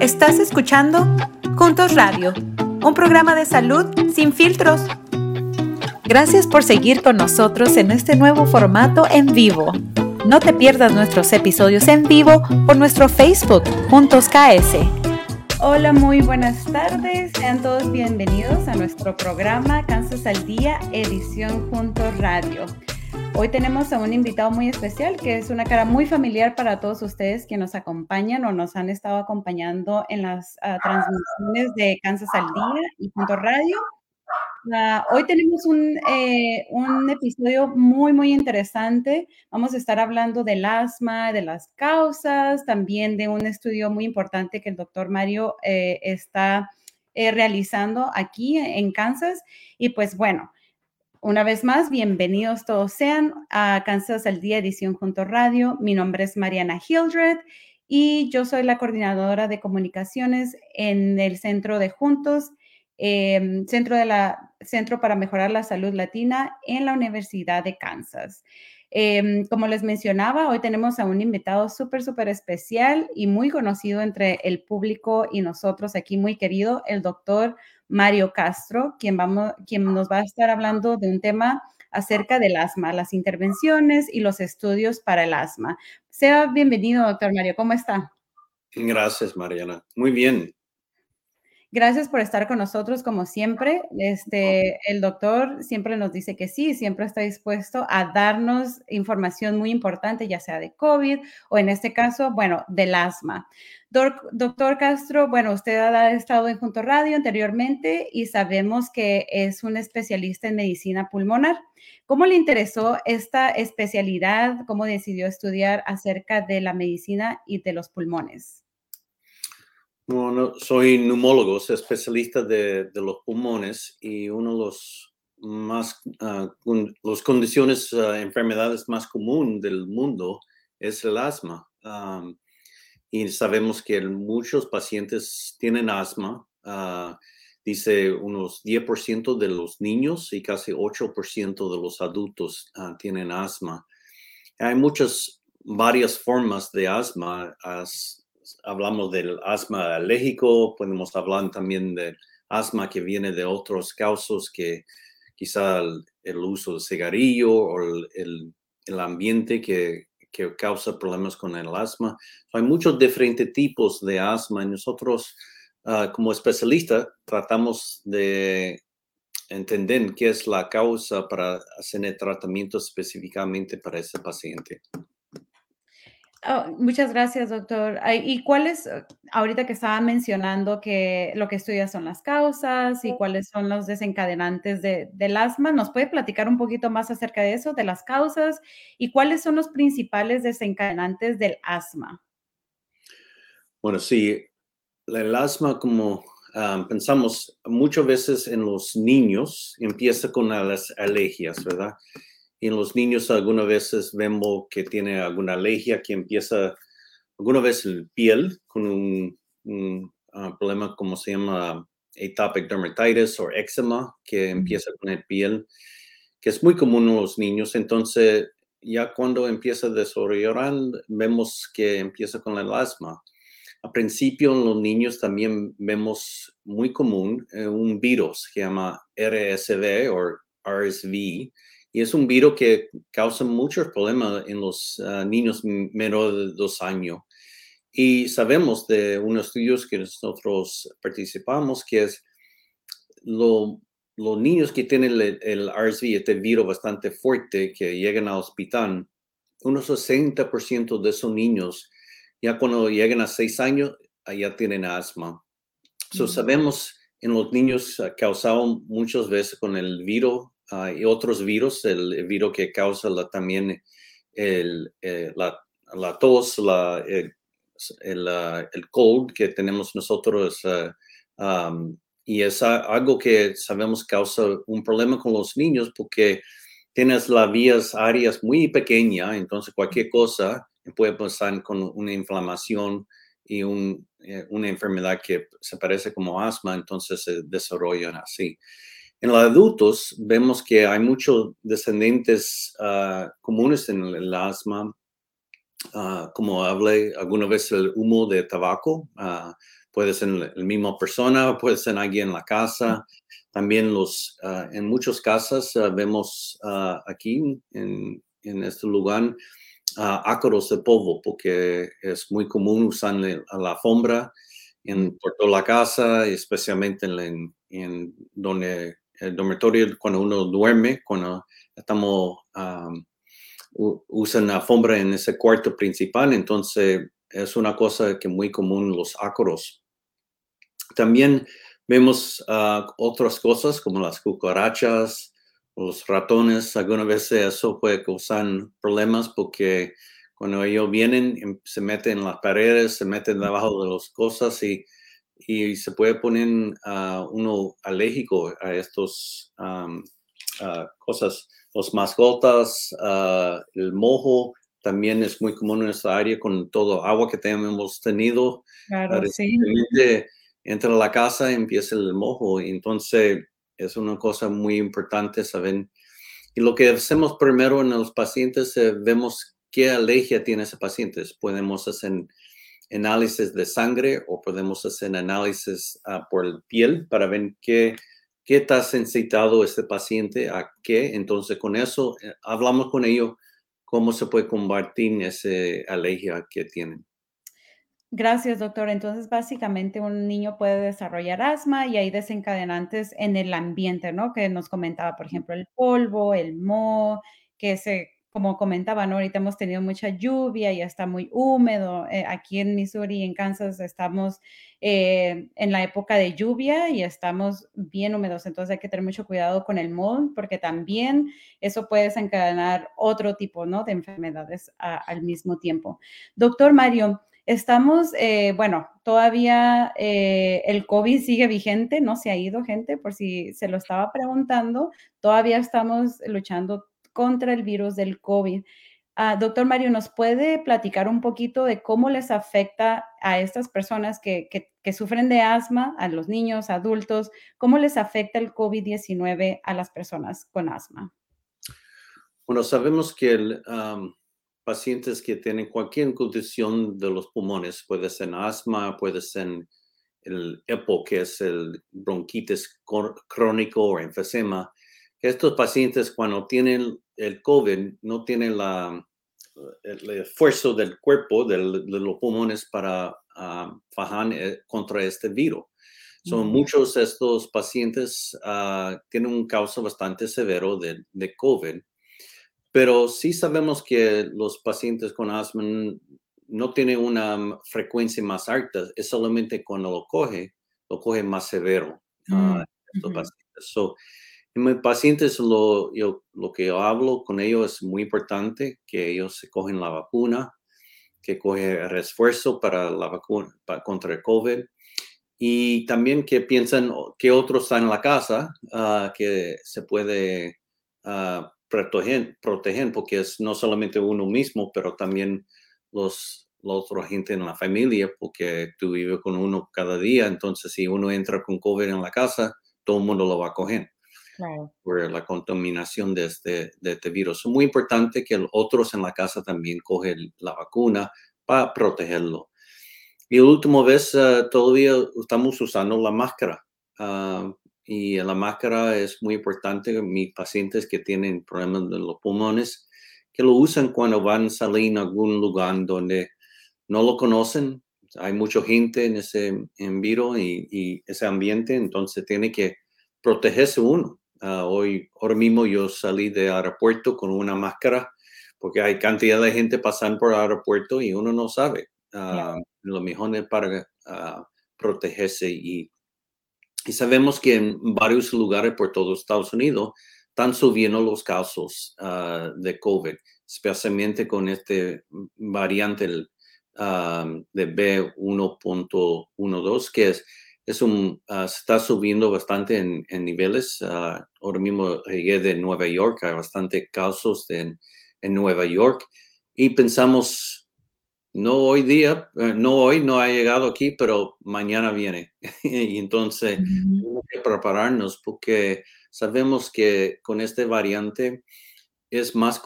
Estás escuchando Juntos Radio, un programa de salud sin filtros. Gracias por seguir con nosotros en este nuevo formato en vivo. No te pierdas nuestros episodios en vivo por nuestro Facebook Juntos KS. Hola, muy buenas tardes. Sean todos bienvenidos a nuestro programa Kansas al Día, edición Juntos Radio. Hoy tenemos a un invitado muy especial que es una cara muy familiar para todos ustedes que nos acompañan o nos han estado acompañando en las uh, transmisiones de Kansas al Día y Punto Radio. Uh, hoy tenemos un, eh, un, episodio muy, muy interesante. Vamos a estar hablando del asma, de las causas, también de un estudio muy importante que el doctor Mario eh, está eh, realizando aquí en Kansas. Y pues bueno, una vez más, bienvenidos todos sean a Kansas al Día Edición Junto Radio. Mi nombre es Mariana Hildred y yo soy la coordinadora de comunicaciones en el Centro de Juntos, eh, Centro, para Mejorar la Salud Latina en la Universidad de Kansas. Eh, como les mencionaba, hoy tenemos a un invitado súper, súper especial y muy conocido entre el público y nosotros aquí, muy querido, el doctor Mario Castro, quien, vamos, quien nos va a estar hablando de un tema acerca del asma, las intervenciones y los estudios para el asma. Sea bienvenido, doctor Mario. ¿Cómo está? Gracias, Mariana. Muy bien. Gracias por estar con nosotros como siempre. Este, el doctor siempre nos dice que sí, siempre está dispuesto a darnos información muy importante, ya sea de COVID o en este caso, bueno, del asma. doctor Castro, bueno, usted ha estado en Junto Radio anteriormente y sabemos que es un especialista en medicina pulmonar. ¿Cómo le interesó esta especialidad? ¿Cómo decidió estudiar acerca de la medicina y de los pulmones? Bueno, soy neumólogo, especialista de, los pulmones y uno de los más, con, las condiciones, uh, enfermedades más comunes del mundo es el asma. Y sabemos que muchos pacientes tienen asma. Uh, dice unos 10% de los niños y casi 8% de los adultos tienen asma. Hay muchas, varias formas de asma. As, hablamos del asma alérgico, podemos hablar también del asma que viene de otros causas que quizá el, uso de cigarrillo o el, el, ambiente que, que, causa problemas con el asma. Hay muchos diferentes tipos de asma y nosotros uh, como especialistas tratamos de entender qué es la causa para hacer el tratamiento específicamente para ese paciente. Oh, muchas gracias, doctor. ¿Y cuáles, eh, ahorita que estaba mencionando que lo que estudia son las causas y cuáles son los desencadenantes de, del asma, ¿nos puede platicar un poquito más acerca de eso, de las causas y cuáles son los principales desencadenantes del asma? Bueno, sí, el asma, como um, pensamos muchas veces en los niños, empieza con las alergias, ¿verdad? Y en los niños algunas veces vemos que tiene alguna alergia que empieza alguna vez el piel con un, un uh, problema como se llama atopic dermatitis o eczema que empieza con el piel, que es muy común en los niños. Entonces, ya cuando empieza a desarrollar, vemos que empieza con el asma. Al principio en los niños también vemos muy común eh, un virus que se llama RSV o RSV, y es un virus que causa muchos problemas en los uh, niños menores de dos años. Y sabemos de unos estudios que nosotros participamos que es lo, los niños que tienen el, el RSV, este virus bastante fuerte, que llegan al hospital, unos 60% de esos niños, ya cuando llegan a 6 años, ya tienen asma. So, sabemos en los niños uh, causado muchas veces con el virus hay otros virus, el, virus que causa la, también el, eh, la, la, tos, la, el, el, el, cold que tenemos nosotros. Um, y es algo que sabemos causa un problema con los niños porque tienes las vías áreas muy pequeñas, entonces cualquier cosa puede pasar con una inflamación y un, eh, una enfermedad que se parece como asma, entonces se desarrollan así. En los adultos vemos que hay muchos descendientes uh, comunes en el, asma. ah, como hablé alguna vez, el humo de tabaco. Ah, puede ser la misma persona, puede ser alguien en la casa. También los, en muchas casas vemos aquí en, este lugar ácaros de polvo, porque es muy común usar la, alfombra en, por toda la casa, especialmente en, en donde el dormitorio, cuando uno duerme, cuando estamos, usan la alfombra en ese cuarto principal, entonces es una cosa que muy común los ácaros. También vemos ah, otras cosas como las cucarachas, los ratones, algunas veces eso puede causar problemas porque cuando ellos vienen em, se meten en las paredes, se meten debajo de las cosas y y se puede poner uh, uno alérgico a estas cosas. Los mascotas, uh, el mojo, también es muy común en esta área con todo agua que hemos tenido. Claro, sí. Entra a la casa empieza el mojo. Entonces, es una cosa muy importante saber. Y lo que hacemos primero en los pacientes, eh, vemos qué alergia tiene ese paciente. Podemos hacer análisis de sangre o podemos hacer análisis uh, por piel para ver qué, qué está sensitivado este paciente a qué. Entonces, con eso, eh, hablamos con ellos cómo se puede combatir esa alergia que tienen. Gracias, doctor. Entonces, básicamente un niño puede desarrollar asma y hay desencadenantes en el ambiente, ¿no? Que nos comentaba, por ejemplo, el polvo, el moho, que se como comentaban, ahorita hemos tenido mucha lluvia, y está muy húmedo. Eh, aquí en Missouri, en Kansas, estamos eh, en la época de lluvia y estamos bien húmedos. Entonces hay que tener mucho cuidado con el mold porque también eso puede desencadenar otro tipo ¿no? de enfermedades al mismo tiempo. Doctor Mario, estamos, eh, bueno, todavía el COVID sigue vigente, no se ha ido gente, por si se lo estaba preguntando, todavía estamos luchando contra el virus del COVID. Ah, doctor Mario, ¿nos puede platicar un poquito de cómo les afecta a estas personas que, sufren de asma, a los niños, adultos, cómo les afecta el COVID-19 a las personas con asma? Bueno, sabemos que pacientes que tienen cualquier condición de los pulmones, puede ser asma, puede ser el EPO, que es el bronquitis crónico o enfisema, estos pacientes cuando tienen el COVID no tienen la, el esfuerzo del cuerpo, de los pulmones para uh, fajar eh, contra este virus. Son muchos de estos pacientes uh, tienen un caso bastante severo de, de, COVID, pero sí sabemos que los pacientes con asma no tienen una frecuencia más alta, es solamente cuando lo coge, lo coge más severo. Uh, estos pacientes. En mis pacientes, lo, yo, lo que yo hablo con ellos es muy importante, que ellos se cogen la vacuna, que cogen el refuerzo para la vacuna contra el COVID y también que piensen que otros están en la casa, uh, que se puede uh, proteger, proteger, porque es no solamente uno mismo, pero también los, la otra gente en la familia, porque tú vives con uno cada día, entonces si uno entra con COVID en la casa, todo el mundo lo va a coger por la contaminación de este, de este virus. Es muy importante que otros en la casa también cogen la vacuna para protegerlo. Y última vez eh, todavía estamos usando la máscara. Ah, y la máscara es muy importante. Mis pacientes que tienen problemas de los pulmones, que lo usan cuando van a salir a algún lugar donde no lo conocen. Hay mucha gente en ese en virus y, y ese ambiente, entonces tiene que protegerse uno. Ah, hoy, ahora mismo yo salí del aeropuerto con una máscara porque hay cantidad de gente pasando por el aeropuerto y uno no sabe. Uh, Lo mejor es para ah, protegerse y, y sabemos que en varios lugares por todo Estados Unidos están subiendo los casos de COVID, especialmente con este variante de B1.12, que es es un, uh, está subiendo bastante en, en niveles. Uh, ahora mismo llegué de Nueva York, hay bastante casos en, en Nueva York y pensamos, no hoy día, uh, no hoy, no ha llegado aquí, pero mañana viene. y entonces tenemos que prepararnos porque sabemos que con este variante es más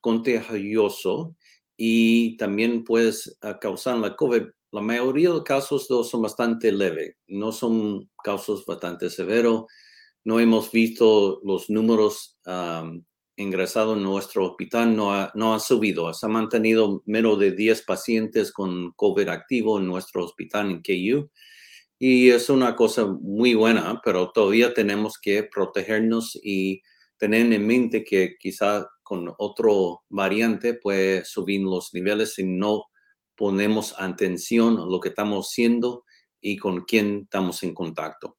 contagioso y también puedes ah, causar la COVID. La mayoría de los casos son bastante leves, no son casos bastante severos. No hemos visto los números ingresados en nuestro hospital, no ha, no ha subido. Se ha mantenido menos de 10 pacientes con COVID activo en nuestro hospital en KU. Y es una cosa muy buena, pero todavía tenemos que protegernos y tener en mente que quizá con otro variante puede subir los niveles si no ponemos atención a lo que estamos haciendo y con quién estamos en contacto.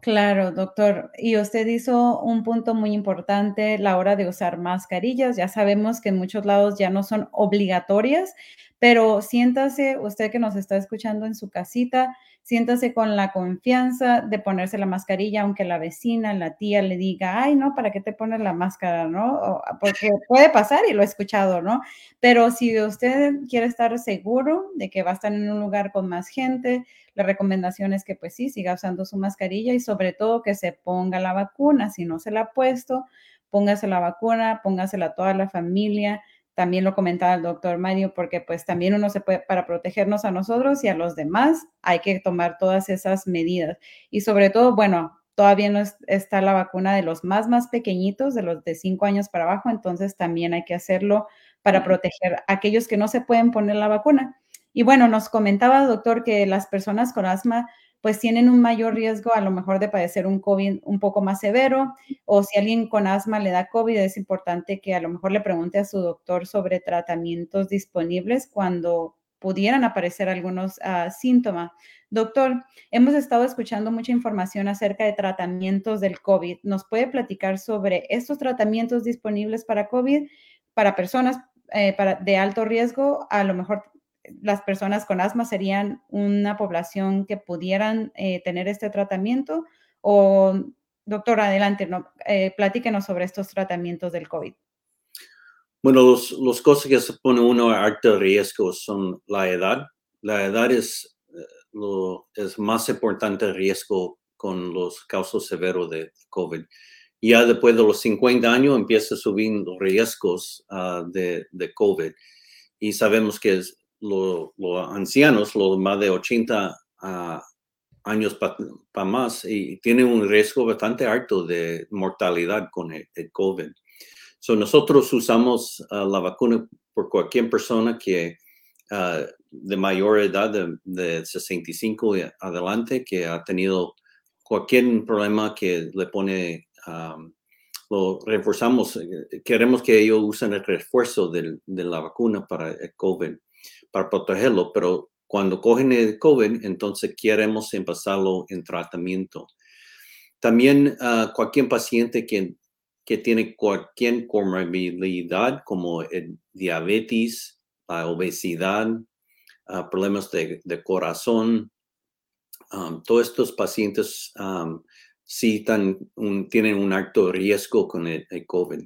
Claro, doctor. Y usted hizo un punto muy importante, la hora de usar mascarillas. Ya sabemos que en muchos lados ya no son obligatorias, pero siéntase, usted que nos está escuchando en su casita, siéntase con la confianza de ponerse la mascarilla, aunque la vecina, la tía le diga, ay, no, ¿para qué te pones la máscara? ¿No? Porque puede pasar y lo he escuchado, ¿no? Pero si usted quiere estar seguro de que va a estar en un lugar con más gente, la recomendación es que pues sí, siga usando su mascarilla y sobre todo que se ponga la vacuna. Si no se la ha puesto, póngase la vacuna, póngasela a toda la familia también lo comentaba el doctor Mario, porque pues también uno se puede, para protegernos a nosotros y a los demás, hay que tomar todas esas medidas. Y sobre todo, bueno, todavía no está la vacuna de los más, más pequeñitos, de los de cinco años para abajo, entonces también hay que hacerlo para proteger a aquellos que no se pueden poner la vacuna. Y bueno, nos comentaba, doctor, que las personas con asma pues tienen un mayor riesgo a lo mejor de padecer un COVID un poco más severo o si alguien con asma le da COVID, es importante que a lo mejor le pregunte a su doctor sobre tratamientos disponibles cuando pudieran aparecer algunos ah, síntomas. Doctor, hemos estado escuchando mucha información acerca de tratamientos del COVID. ¿Nos puede platicar sobre estos tratamientos disponibles para COVID para personas eh, para, de alto riesgo? A lo mejor las personas con asma serían una población que pudieran eh, tener este tratamiento? O, doctor, adelante, no, eh, platíquenos sobre estos tratamientos del COVID. Bueno, los, los cosas que se pone uno a alto riesgo son la edad. La edad es, eh, lo, es más importante riesgo con los casos severos de COVID. Ya después de los 50 años empieza a subir los riesgos ah, de, de COVID y sabemos que es, los ancianos, los más de 80 ah, años para más, y tienen un riesgo bastante alto de mortalidad con el, COVID. So nosotros usamos ah, la vacuna por cualquier persona que ah, de mayor edad, de, 65 y adelante, que ha tenido cualquier problema que le pone, lo reforzamos, eh, queremos que ellos usen el refuerzo de la vacuna para el COVID para protegerlo, pero cuando cogen el COVID, entonces queremos empezarlo en tratamiento. También uh, cualquier paciente que, que tiene cualquier comorbilidad como diabetes, la obesidad, uh, problemas de, corazón, um, todos estos pacientes um, sí tienen un alto riesgo con el, el COVID.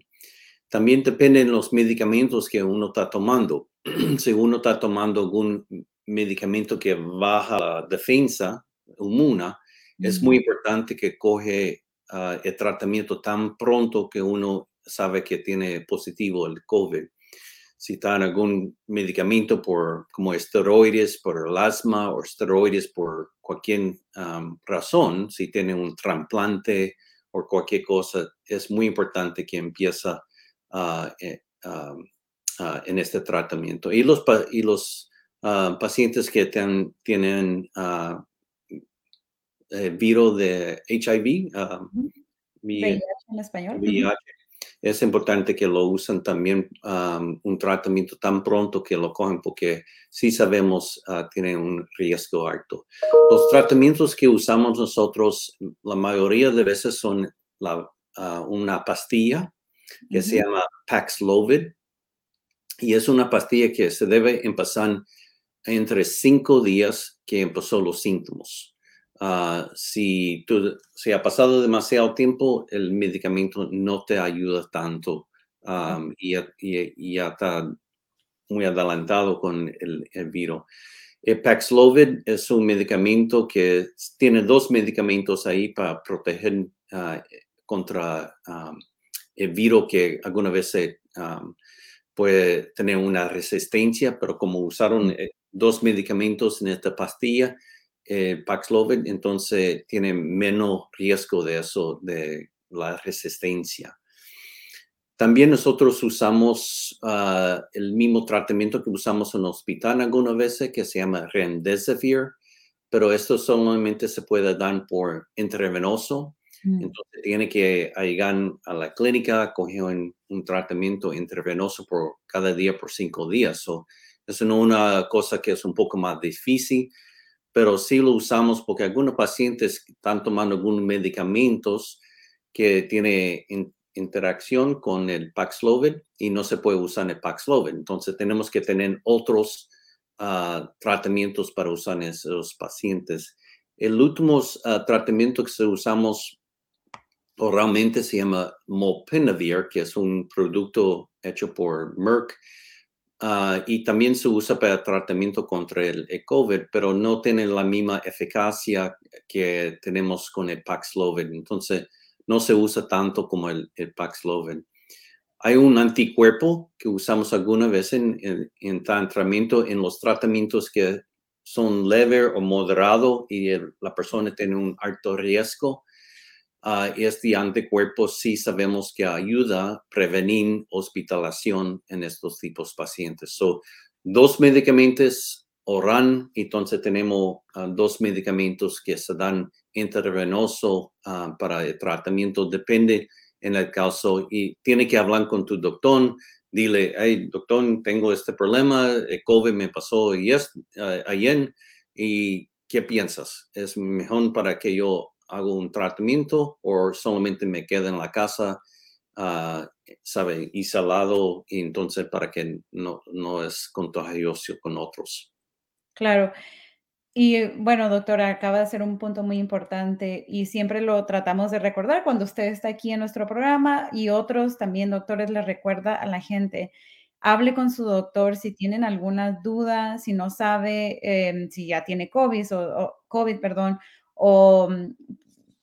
También dependen los medicamentos que uno está tomando. si uno está tomando algún medicamento que baja la defensa inmuna, es muy importante que coge ah, el tratamiento tan pronto que uno sabe que tiene positivo el COVID. Si está en algún medicamento por, como esteroides por el asma o esteroides por cualquier razón, si tiene un trasplante o cualquier cosa, es muy importante que empiece a Ah, en este tratamiento. Y los, y los ah, pacientes que tienen uh, virus de HIV, VIH en español. es importante que lo usen también un tratamiento tan pronto que lo cogen porque sí sabemos tienen un riesgo alto. Los tratamientos que usamos nosotros la mayoría de veces son la, una pastilla que se llama Paxlovid y es una pastilla que se debe empezar entre cinco días que empezó los síntomas. Ah, si, tú, si ha pasado demasiado tiempo, el medicamento no te ayuda tanto y, ya está muy adelantado con el, virus. El Paxlovid es un medicamento que tiene dos medicamentos ahí para proteger ah, contra el virus que alguna vez se puede tener una resistencia, pero como usaron eh, dos medicamentos en esta pastilla, eh, Paxlovid, entonces tiene menos riesgo de eso, de la resistencia. También nosotros usamos ah, el mismo tratamiento que usamos en el hospital algunas veces, que se llama Remdesivir, pero esto solamente se puede dar por intravenoso. Mm. Entonces tiene que llegar a la clínica, coger un, tratamiento intravenoso por cada día por cinco días. So, es una cosa que es un poco más difícil, pero sí lo usamos porque algunos pacientes están tomando algunos medicamentos que tienen interacción con el Paxlovid y no se puede usar el Paxlovid. Entonces tenemos que tener otros ah, tratamientos para usar en esos pacientes. El último ah, tratamiento que se usamos oralmente se llama Molpinavir, que es un producto hecho por Merck ah, y también se usa para tratamiento contra el, COVID, pero no tiene la misma eficacia que tenemos con el Paxlovid. Entonces, no se usa tanto como el, el Paxlovid. Hay un anticuerpo que usamos alguna vez en, en, tratamiento, en los tratamientos que son leve o moderado y la persona tiene un alto riesgo. Uh, este anticuerpo sí sabemos que ayuda a prevenir hospitalización en estos tipos de pacientes. So, dos medicamentos oran, entonces tenemos ah, dos medicamentos que se dan intravenoso ah, para el tratamiento, depende en el caso y tiene que hablar con tu doctor, dile, hey, doctor, tengo este problema, el COVID me pasó uh, ayer y ¿qué piensas? ¿Es mejor para que yo haga un tratamiento o solamente me quede en la casa, uh, sabe, isolado y entonces para que no, no es contagioso con otros? Claro. Y bueno, doctora, acaba de ser un punto muy importante y siempre lo tratamos de recordar cuando usted está aquí en nuestro programa y otros también doctores le recuerda a la gente. Hable con su doctor si tienen alguna duda, si no sabe em, si ya tiene COVID o, COVID, perdón, o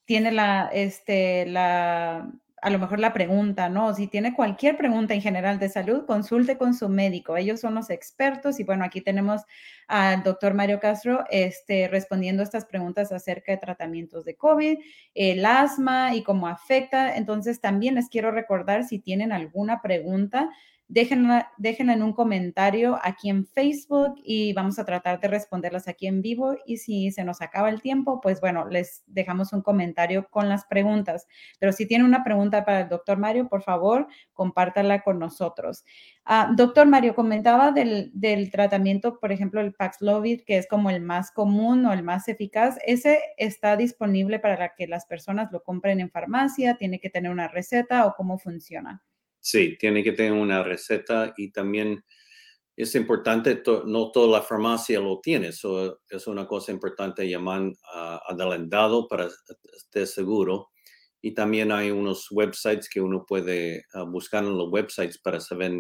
tiene la, este, la, a lo mejor la pregunta, ¿no? Si tiene cualquier pregunta en general de salud, consulte con su médico. Ellos son los expertos y bueno, aquí tenemos al doctor Mario Castro este, respondiendo estas preguntas acerca de tratamientos de COVID, el asma y cómo afecta. Entonces, también les quiero recordar si tienen alguna pregunta, déjenla, déjenla en un comentario aquí en Facebook y vamos a tratar de responderlas aquí en vivo. Y si se nos acaba el tiempo, pues bueno, les dejamos un comentario con las preguntas. Pero si tiene una pregunta para el doctor Mario, por favor, compártala con nosotros. Ah, doctor Mario, comentaba del, del, tratamiento, por ejemplo, el Paxlovid, que es como el más común o el más eficaz. ¿Ese está disponible para que las personas lo compren en farmacia? ¿Tiene que tener una receta o cómo funciona? Sí, tiene que tener una receta y también es importante, no toda la farmacia lo tiene, eso es una cosa importante llamar adelantado para estar seguro. Y también hay unos websites que uno puede ah, buscar en los websites para saber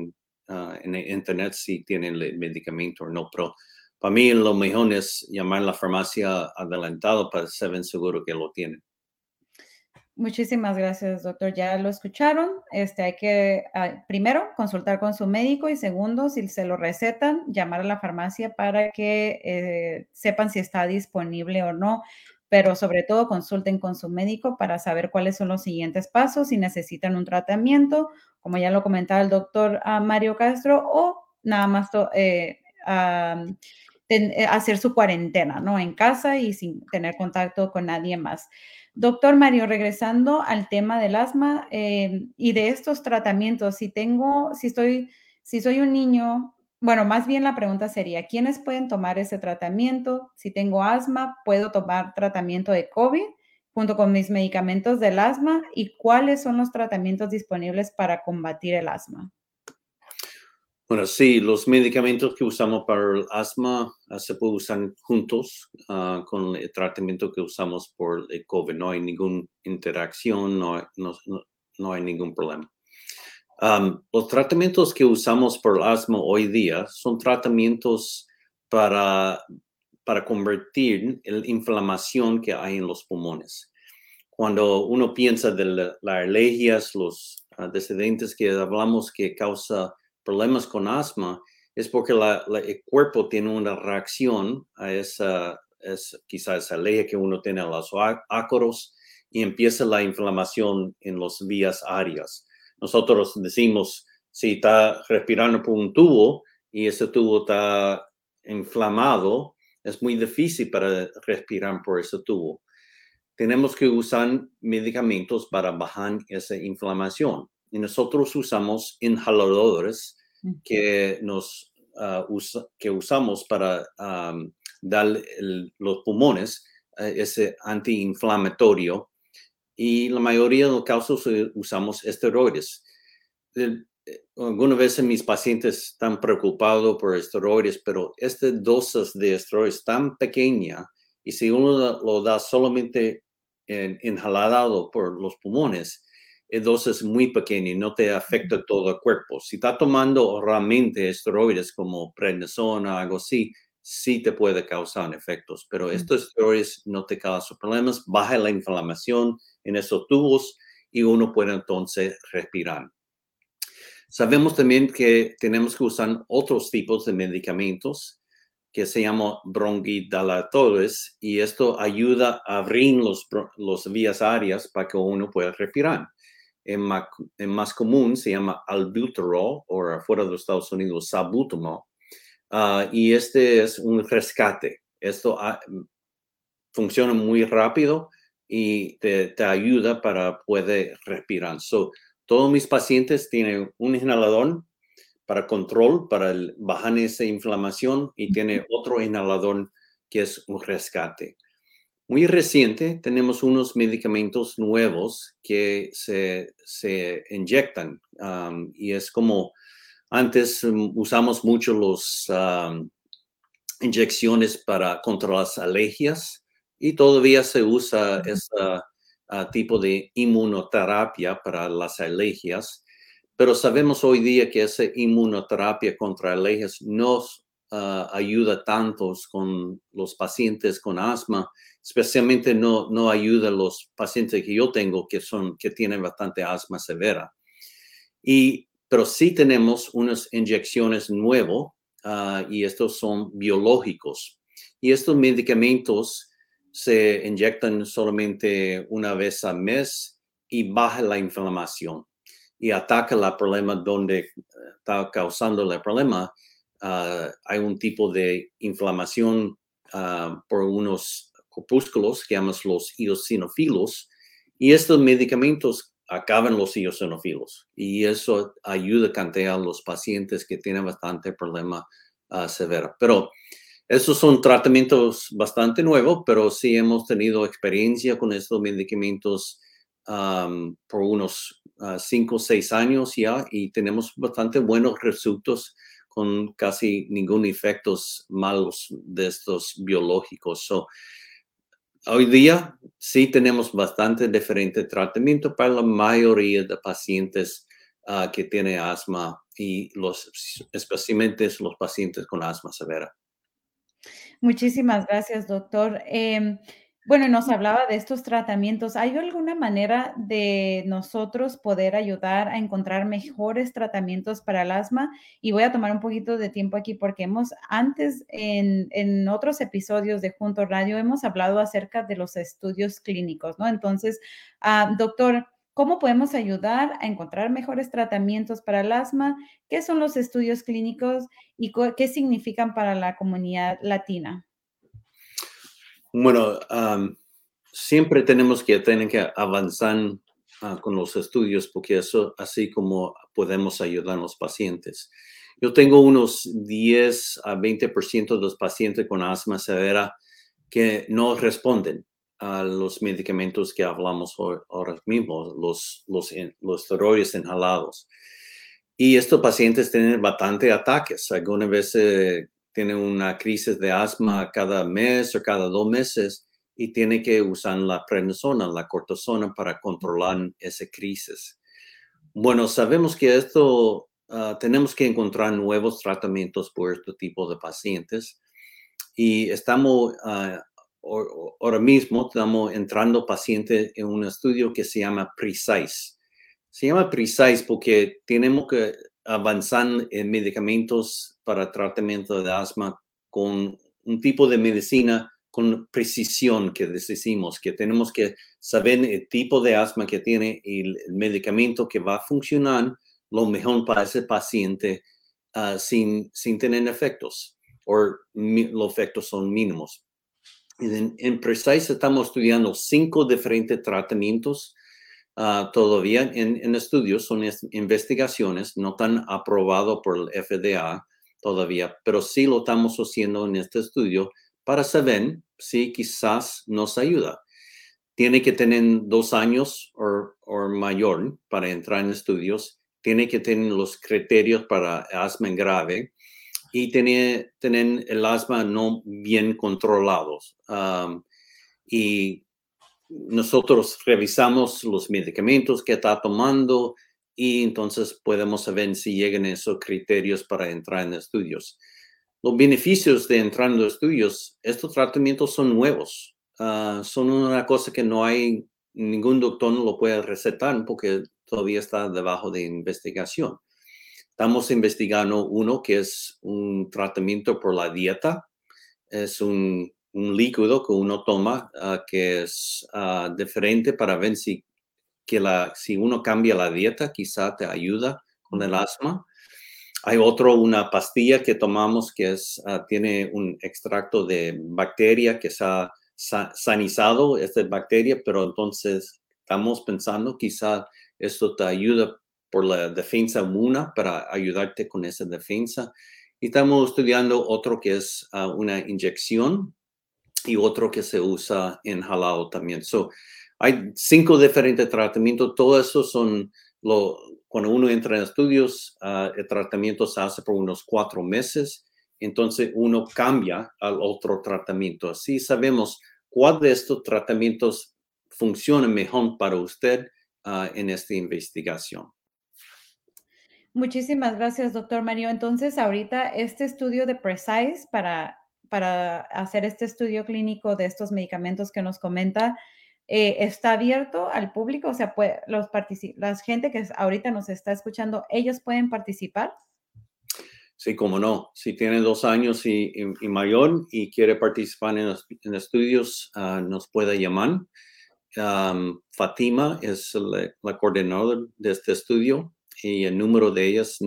ah, en internet si tienen el medicamento o no. Pero para mí lo mejor es llamar a la farmacia adelantado para saber seguro que lo tienen. Muchísimas gracias, doctor. Ya lo escucharon. Este, hay que, ah, primero, consultar con su médico y segundo, si se lo recetan, llamar a la farmacia para que eh, sepan si está disponible o no. Pero sobre todo, consulten con su médico para saber cuáles son los siguientes pasos, si necesitan un tratamiento, como ya lo comentaba el doctor ah, Mario Castro, o nada más eh, eh, hacer su cuarentena, ¿no? En casa y sin tener contacto con nadie más. Doctor Mario, regresando al tema del asma eh, y de estos tratamientos, si tengo, si estoy, si soy un niño, bueno, más bien la pregunta sería, ¿quiénes pueden tomar ese tratamiento? Si tengo asma, ¿puedo tomar tratamiento de COVID junto con mis medicamentos del asma? ¿Y cuáles son los tratamientos disponibles para combatir el asma? Bueno, sí, los medicamentos que usamos para el asma ah, se pueden usar juntos ah, con el tratamiento que usamos por el COVID. No hay ninguna interacción, no, no, hay ningún problema. los tratamientos que usamos por el asma hoy día son tratamientos para, para convertir la inflamación que hay en los pulmones. Cuando uno piensa de las alergias, los uh, que hablamos que causa problemas con asma es porque el cuerpo tiene una reacción a esa, es quizás esa ley que uno tiene a los ácaros y empieza la inflamación en las vías áreas. Nosotros decimos, si está respirando por un tubo y ese tubo está inflamado, es muy difícil para respirar por ese tubo. Tenemos que usar medicamentos para bajar esa inflamación. Y nosotros usamos inhaladores que, nos, ah, que usamos para dar los pulmones ese antiinflamatorio. Y la mayoría de los casos eh, usamos esteroides. Eh, algunas veces mis pacientes están preocupados por esteroides, pero esta dosis de esteroides tan pequeña y si uno lo da solamente en, inhalado por los pulmones, es dosis muy pequeña y no te afecta todo el cuerpo. Si está tomando realmente esteroides como prednisona, algo así, sí te puede causar efectos, pero estos esteroides no te causan problemas, baja la inflamación en esos tubos y uno puede entonces respirar. Sabemos también que tenemos que usar otros tipos de medicamentos que se llaman bronquidilatores y esto ayuda a abrir los, los vías áreas para que uno pueda respirar. En, más común se llama albuterol o afuera de los Estados Unidos salbutamol ah, y este es un rescate. Esto ah, funciona muy rápido y te, te ayuda para poder respirar. So, todos mis pacientes tienen un inhalador para control, para bajar esa inflamación y tiene otro inhalador que es un rescate. Muy reciente tenemos unos medicamentos nuevos que se, se inyectan y es como antes um, usamos mucho las inyecciones para contra las alergias y todavía se usa esa tipo de inmunoterapia para las alergias, pero sabemos hoy día que esa inmunoterapia contra alergias no ah, ayuda tanto con los pacientes con asma, especialmente no, no ayuda a los pacientes que yo tengo que, son, que tienen bastante asma severa. Y, pero sí tenemos unas inyecciones nuevas ah, y estos son biológicos. Y estos medicamentos se inyectan solamente una vez al mes y baja la inflamación y ataca el problema donde eh, está causando el problema. Ah, hay un tipo de inflamación ah, por unos corpúsculos que llamamos los eosinofilos y estos medicamentos acaban los eosinofilos y eso ayuda a cantear a los pacientes que tienen bastante problema uh, severo. Pero esos son tratamientos bastante nuevos, pero sí hemos tenido experiencia con estos medicamentos por unos uh, cinco o seis años ya y tenemos bastante buenos resultados con casi ningún efectos malos de estos biológicos. hoy día sí tenemos bastante diferente tratamiento para la mayoría de pacientes uh, que tienen asma y los, especialmente los pacientes con asma severa. Muchísimas gracias, doctor. Em, bueno, nos hablaba de estos tratamientos. ¿Hay alguna manera de nosotros poder ayudar a encontrar mejores tratamientos para el asma? Y voy a tomar un poquito de tiempo aquí porque hemos antes en, en otros episodios de Junto Radio hemos hablado acerca de los estudios clínicos, ¿no? Entonces, ah, doctor, ¿Cómo podemos ayudar a encontrar mejores tratamientos para el asma? ¿Qué son los estudios clínicos y qué significan para la comunidad latina? Bueno, siempre tenemos que tener que avanzar ah, con los estudios porque eso así como podemos ayudar a los pacientes. Yo tengo unos 10 a 20% de los pacientes con asma severa que no responden a los medicamentos que hablamos ahora mismo, los, los, los steroides inhalados. Y estos pacientes tienen bastante ataques. Algunas veces tienen una crisis de asma cada mes o cada dos meses y tiene que usar la prednisona, la cortisona para controlar esa crisis. Bueno, sabemos que esto ah, tenemos que encontrar nuevos tratamientos por este tipo de pacientes y estamos uh, ahora mismo estamos entrando pacientes en un estudio que se llama Precise. Se llama Precise porque tenemos que avanzan en medicamentos para tratamiento de asma con un tipo de medicina con precisión que decimos, que tenemos que saber el tipo de asma que tiene y el medicamento que va a funcionar lo mejor para ese paciente ah, sin, sin tener efectos o los efectos son mínimos. En, en Precise estamos estudiando cinco diferentes tratamientos ah, todavía en, en, estudios, son investigaciones, no están aprobados por el FDA todavía, pero sí lo estamos haciendo en este estudio para saber si quizás nos ayuda. Tiene que tener dos años o mayor para entrar en estudios, tiene que tener los criterios para asma grave y tener, tener el asma no bien controlados. y nosotros revisamos los medicamentos que está tomando y entonces podemos saber si llegan esos criterios para entrar en estudios. Los beneficios de entrar en los estudios, estos tratamientos son nuevos, ah, son una cosa que no hay, ningún doctor no lo puede recetar porque todavía está debajo de investigación. Estamos investigando uno que es un tratamiento por la dieta. Es un, líquido que uno toma ah, que es uh, diferente para ver si, que la, si uno cambia la dieta, quizá te ayuda con el asma. Hay otro, una pastilla que tomamos que es, ah, tiene un extracto de bacteria que se ha sanizado esta bacteria, pero entonces estamos pensando quizá esto te ayuda por la defensa inmune para ayudarte con esa defensa. Y estamos estudiando otro que es ah, una inyección y otro que se usa en jalado también. So, hay cinco diferentes tratamientos, todo eso son lo, cuando uno entra en estudios, ah, el tratamiento se hace por unos cuatro meses, entonces uno cambia al otro tratamiento. Así sabemos cuál de estos tratamientos funciona mejor para usted uh, en esta investigación. Muchísimas gracias, doctor Mario. Entonces, ahorita este estudio de Precise para, para hacer este estudio clínico de estos medicamentos que nos comenta, eh, está abierto al público, o sea, puede, los la gente que ahorita nos está escuchando, ¿ellos pueden participar? Sí, como no. Si tiene dos años y, y, mayor y quiere participar en, en estudios, uh, nos puede llamar. Fatima es la, la coordinadora de este estudio y el número de ella es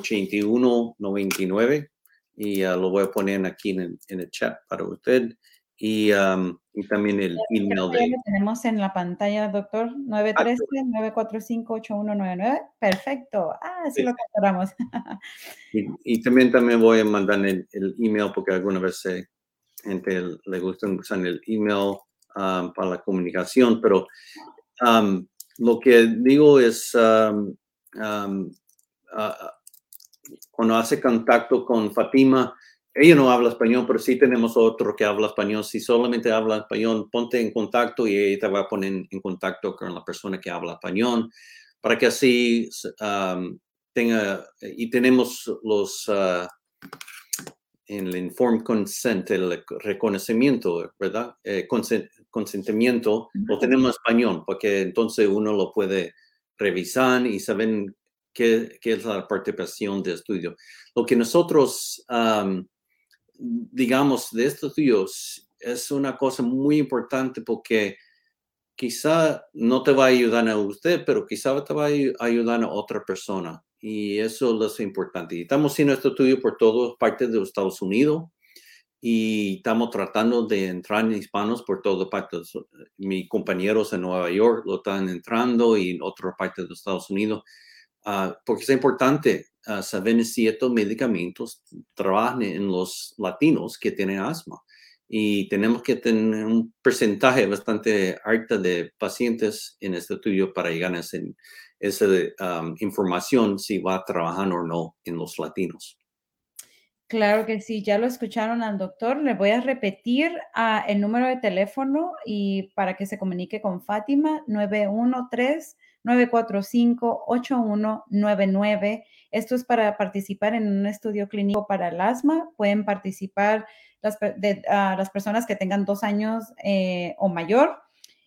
913-945-8199 y uh, lo voy a poner aquí en el, en el chat para usted y, um, y también el email de Lo tenemos en la pantalla, doctor, 913-945-8199. Perfecto. Ah, sí, lo capturamos. y, y, también, también voy a mandar el, el email porque alguna vez gente le gusta usar el email um, para la comunicación, pero um, lo que digo es, uh, cuando hace contacto con Fatima, ella no habla español, pero sí tenemos otro que habla español. Si solamente habla español, ponte en contacto y ella te va a poner en contacto con la persona que habla español para que así tenga, y tenemos los, uh, en el informed consent, el reconocimiento, ¿verdad? Eh, consentimiento, lo tenemos en español, porque entonces uno lo puede revisar y saber qué, qué es la participación de estudio. Lo que nosotros, digamos, de estos estudios es una cosa muy importante porque quizá no te va a ayudar a usted, pero quizá te va a ayudar a otra persona y eso es importante. Estamos haciendo este estudio por todas partes de los Estados Unidos y estamos tratando de entrar en hispanos por todas partes. Mis compañeros en Nueva York lo están entrando y en otras partes de los Estados Unidos, uh, porque es importante uh, saber si estos medicamentos trabajan en los latinos que tienen asma. Y tenemos que tener un porcentaje bastante alto de pacientes en este estudio para llegar a esa información si va a trabajar o no en los latinos. Claro que sí, ya lo escucharon al doctor. Le voy a repetir ah, el número de teléfono y para que se comunique con Fátima, 913-945-8199. Esto es para participar en un estudio clínico para el asma. Pueden participar las, ah, las personas que tengan dos años eh, o mayor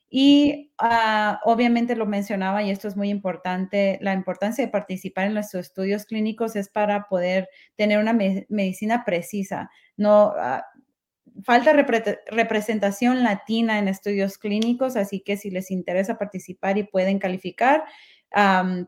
Y ah, obviamente lo mencionaba y esto es muy importante, la importancia de participar en nuestros estudios clínicos es para poder tener una medicina precisa. No, ah, falta representación latina en estudios clínicos, así que si les interesa participar y pueden calificar,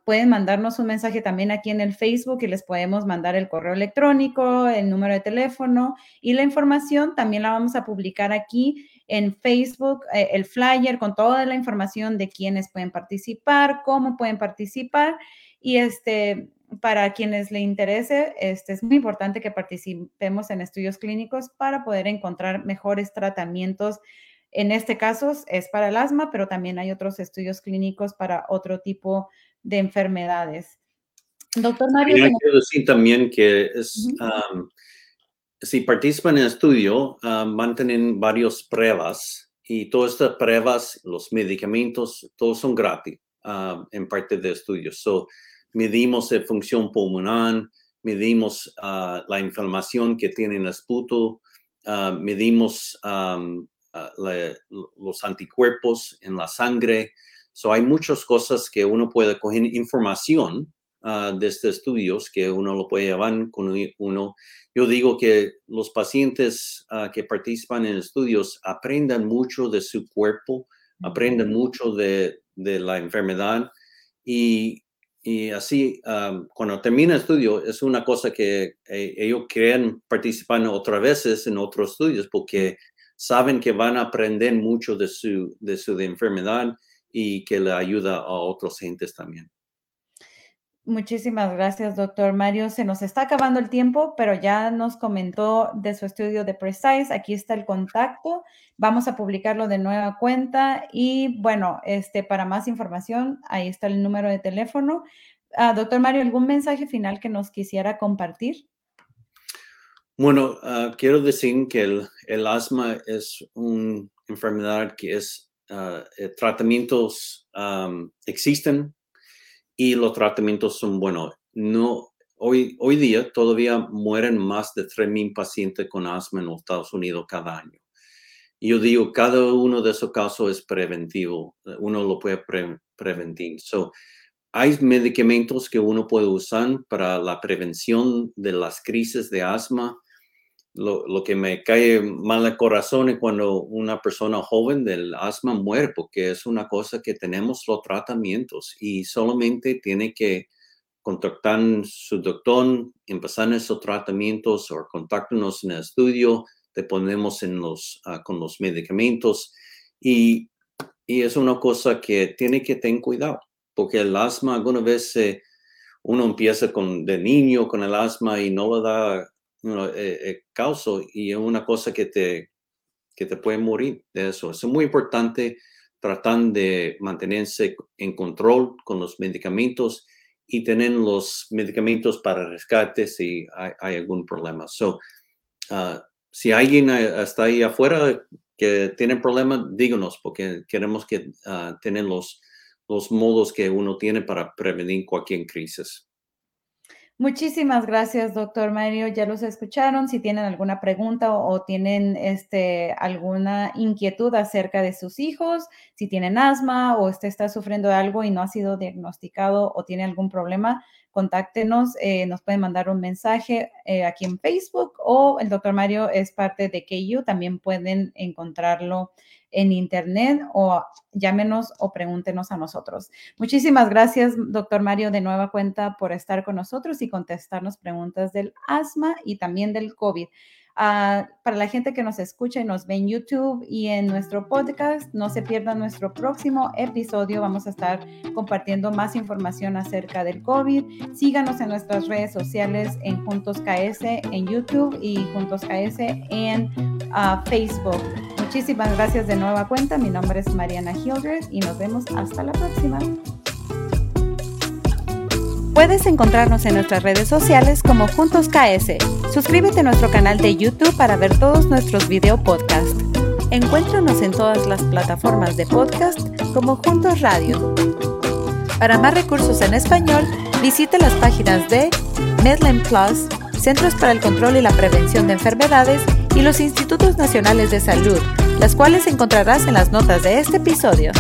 pueden mandarnos un mensaje también aquí en el Facebook y les podemos mandar el correo electrónico, el número de teléfono y la información también la vamos a publicar aquí en Facebook, eh, el flyer con toda la información de quiénes pueden participar, cómo pueden participar y este para quienes le interese, este es muy importante que participemos en estudios clínicos para poder encontrar mejores tratamientos en este caso es para el asma, pero también hay otros estudios clínicos para otro tipo de enfermedades. Doctor Mario. quiero decir también que si participan en el estudio, tener varias pruebas y todas estas pruebas, los medicamentos, todos son gratis en parte de estudios. So, medimos la función pulmonar, medimos ah, la inflamación que tiene el esputo, ah, medimos Ah, los anticuerpos en la sangre. So, hay muchas cosas que uno puede coger información de estos estudios que uno lo puede llevar con uno. Yo digo que los pacientes que participan en estudios aprendan mucho de su cuerpo, aprenden mucho de, de la enfermedad y, y así cuando termina el estudio es una cosa que eh, ellos quieren participar otra veces en otros estudios porque saben que van a aprender mucho de su, de su enfermedad y que le ayuda a otros gentes también. Muchísimas gracias, doctor Mario. Se nos está acabando el tiempo, pero ya nos comentó de su estudio de Precise. Aquí está el contacto. Vamos a publicarlo de nueva cuenta. Y bueno, este, para más información, ahí está el número de teléfono. Ah, doctor Mario, ¿algún mensaje final que nos quisiera compartir? Bueno, ah, quiero decir que el, asma es una enfermedad que es, uh, tratamientos existen y los tratamientos son buenos. No, hoy, hoy día todavía mueren más de 3.000 pacientes con asma en los Estados Unidos cada año. Yo digo, cada uno de esos casos es preventivo, uno lo puede prevenir. So, hay medicamentos que uno puede usar para la prevención de las crisis de asma lo, que me cae mal al corazón es cuando una persona joven del asma muere, porque es una cosa que tenemos los tratamientos y solamente tiene que contactar su doctor, empezar esos tratamientos o contactarnos en el estudio, te ponemos ah, con los medicamentos y, es una cosa que tiene que tener cuidado, porque el asma alguna vez uno empieza con, de niño con el asma y no le da eh, eh, causa y es una cosa que te, que te puede morir de eso. Es muy importante tratar de mantenerse en control con los medicamentos y tener los medicamentos para rescate si hay, algún problema. So, ah, si alguien eh, está ahí afuera que tiene problemas, díganos, porque queremos que uh, tener los, los modos que uno tiene para prevenir cualquier crisis. Muchísimas gracias, doctor Mario. Ya los escucharon. Si tienen alguna pregunta o, tienen este, alguna inquietud acerca de sus hijos, si tienen asma o está sufriendo de algo y no ha sido diagnosticado o tiene algún problema, contáctenos. Eh, nos pueden mandar un mensaje eh, aquí en Facebook o el doctor Mario es parte de KU. También pueden encontrarlo en internet o llámenos o pregúntenos a nosotros. Muchísimas gracias, doctor Mario, de nueva cuenta por estar con nosotros y contestarnos preguntas del asma y también del COVID. Ah, para la gente que nos escucha y nos ve en YouTube y en nuestro podcast, no se pierdan nuestro próximo episodio. Vamos a estar compartiendo más información acerca del COVID. Síganos en nuestras redes sociales en Juntos KS en YouTube y Juntos KS en ah, Facebook. Muchísimas gracias de nueva cuenta. Mi nombre es Mariana Hildred y nos vemos hasta la próxima. Puedes encontrarnos en nuestras redes sociales como Juntos KS. Suscríbete a nuestro canal de YouTube para ver todos nuestros video podcasts. Encuéntranos en todas las plataformas de podcast como Juntos Radio. Para más recursos en español, visite las páginas de Medline Plus, Centros para el Control y la Prevención de Enfermedades y los Institutos Nacionales de Salud las cuales encontrarás en las notas de este episodio.